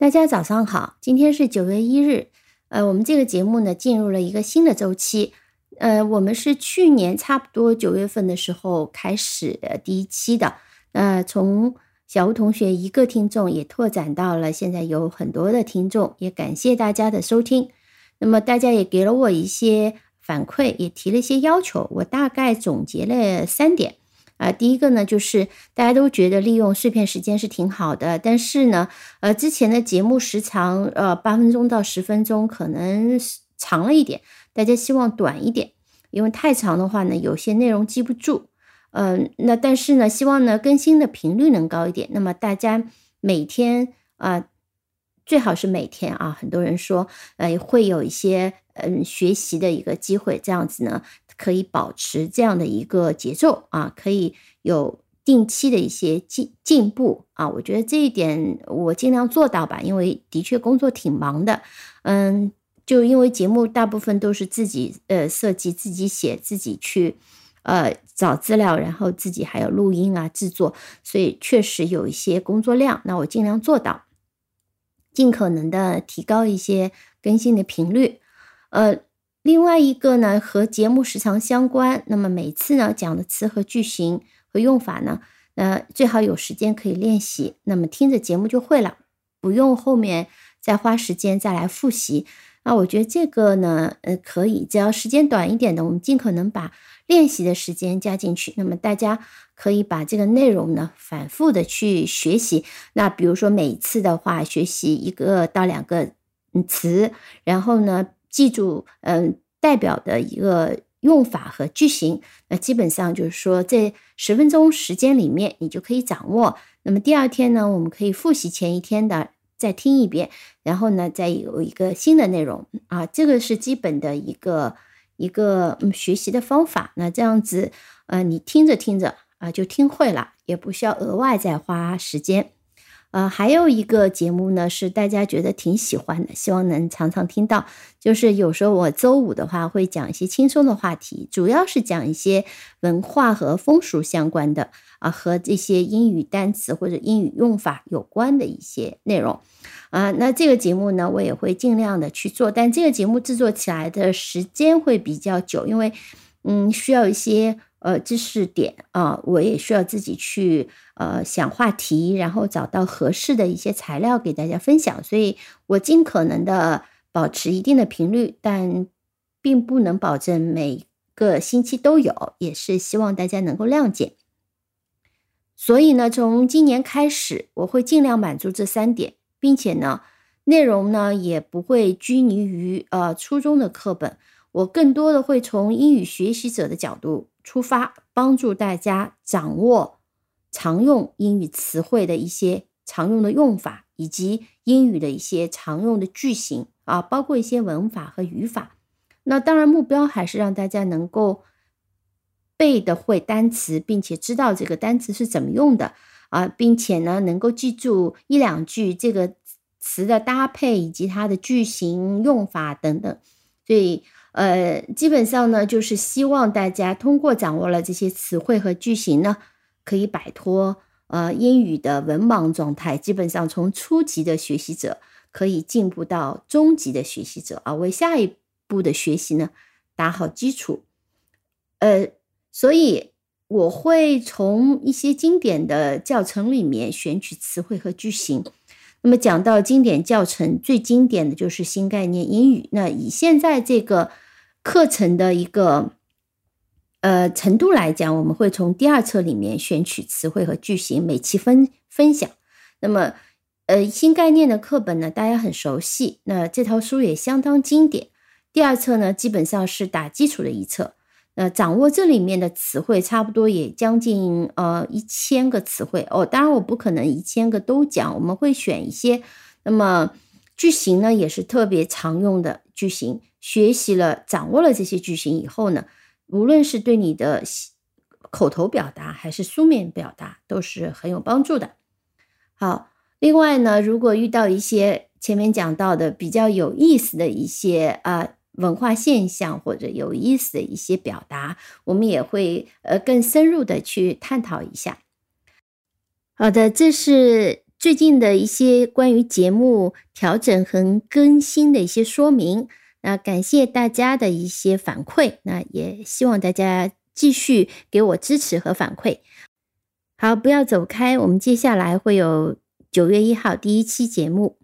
大家早上好，今天是九月一日。呃，我们这个节目呢进入了一个新的周期。呃，我们是去年差不多九月份的时候开始第一期的。那从小吴同学一个听众也拓展到了现在有很多的听众，也感谢大家的收听。那么大家也给了我一些反馈，也提了一些要求，我大概总结了三点。啊，第一个呢，就是大家都觉得利用碎片时间是挺好的，但是呢，呃，之前的节目时长，呃，八分钟到十分钟可能长了一点，大家希望短一点，因为太长的话呢，有些内容记不住。嗯，那但是呢，希望呢更新的频率能高一点。那么大家每天啊，最好是每天啊，很多人说，呃，会有一些嗯学习的一个机会，这样子呢。可以保持这样的一个节奏啊，可以有定期的一些进进步啊，我觉得这一点我尽量做到吧，因为的确工作挺忙的，嗯，就因为节目大部分都是自己呃设计、自己写、自己去呃找资料，然后自己还有录音啊制作，所以确实有一些工作量。那我尽量做到，尽可能的提高一些更新的频率，呃。另外一个呢，和节目时长相关。那么每次呢讲的词和句型和用法呢，呃，最好有时间可以练习。那么听着节目就会了，不用后面再花时间再来复习。那我觉得这个呢，呃，可以，只要时间短一点的，我们尽可能把练习的时间加进去。那么大家可以把这个内容呢反复的去学习。那比如说每次的话，学习一个到两个词，然后呢。记住，嗯，代表的一个用法和句型，那基本上就是说，这十分钟时间里面，你就可以掌握。那么第二天呢，我们可以复习前一天的，再听一遍，然后呢，再有一个新的内容啊，这个是基本的一个一个嗯学习的方法。那这样子，呃，你听着听着啊，就听会了，也不需要额外再花时间。呃，还有一个节目呢，是大家觉得挺喜欢的，希望能常常听到。就是有时候我周五的话会讲一些轻松的话题，主要是讲一些文化和风俗相关的啊，和这些英语单词或者英语用法有关的一些内容啊。那这个节目呢，我也会尽量的去做，但这个节目制作起来的时间会比较久，因为嗯，需要一些。呃，知识点啊，我也需要自己去呃想话题，然后找到合适的一些材料给大家分享，所以我尽可能的保持一定的频率，但并不能保证每个星期都有，也是希望大家能够谅解。所以呢，从今年开始，我会尽量满足这三点，并且呢，内容呢也不会拘泥于呃初中的课本，我更多的会从英语学习者的角度。出发，帮助大家掌握常用英语词汇的一些常用的用法，以及英语的一些常用的句型啊，包括一些文法和语法。那当然，目标还是让大家能够背的会单词，并且知道这个单词是怎么用的啊，并且呢，能够记住一两句这个词的搭配以及它的句型用法等等。所以。呃，基本上呢，就是希望大家通过掌握了这些词汇和句型呢，可以摆脱呃英语的文盲状态。基本上从初级的学习者可以进步到中级的学习者啊，为下一步的学习呢打好基础。呃，所以我会从一些经典的教程里面选取词汇和句型。那么讲到经典教程，最经典的就是新概念英语。那以现在这个课程的一个呃程度来讲，我们会从第二册里面选取词汇和句型，每期分分享。那么呃新概念的课本呢，大家很熟悉，那这套书也相当经典。第二册呢，基本上是打基础的一册。呃，掌握这里面的词汇，差不多也将近呃一千个词汇哦。当然，我不可能一千个都讲，我们会选一些。那么句型呢，也是特别常用的句型。学习了、掌握了这些句型以后呢，无论是对你的口头表达还是书面表达，都是很有帮助的。好，另外呢，如果遇到一些前面讲到的比较有意思的一些啊。文化现象或者有意思的一些表达，我们也会呃更深入的去探讨一下。好的，这是最近的一些关于节目调整和更新的一些说明。那感谢大家的一些反馈，那也希望大家继续给我支持和反馈。好，不要走开，我们接下来会有九月一号第一期节目。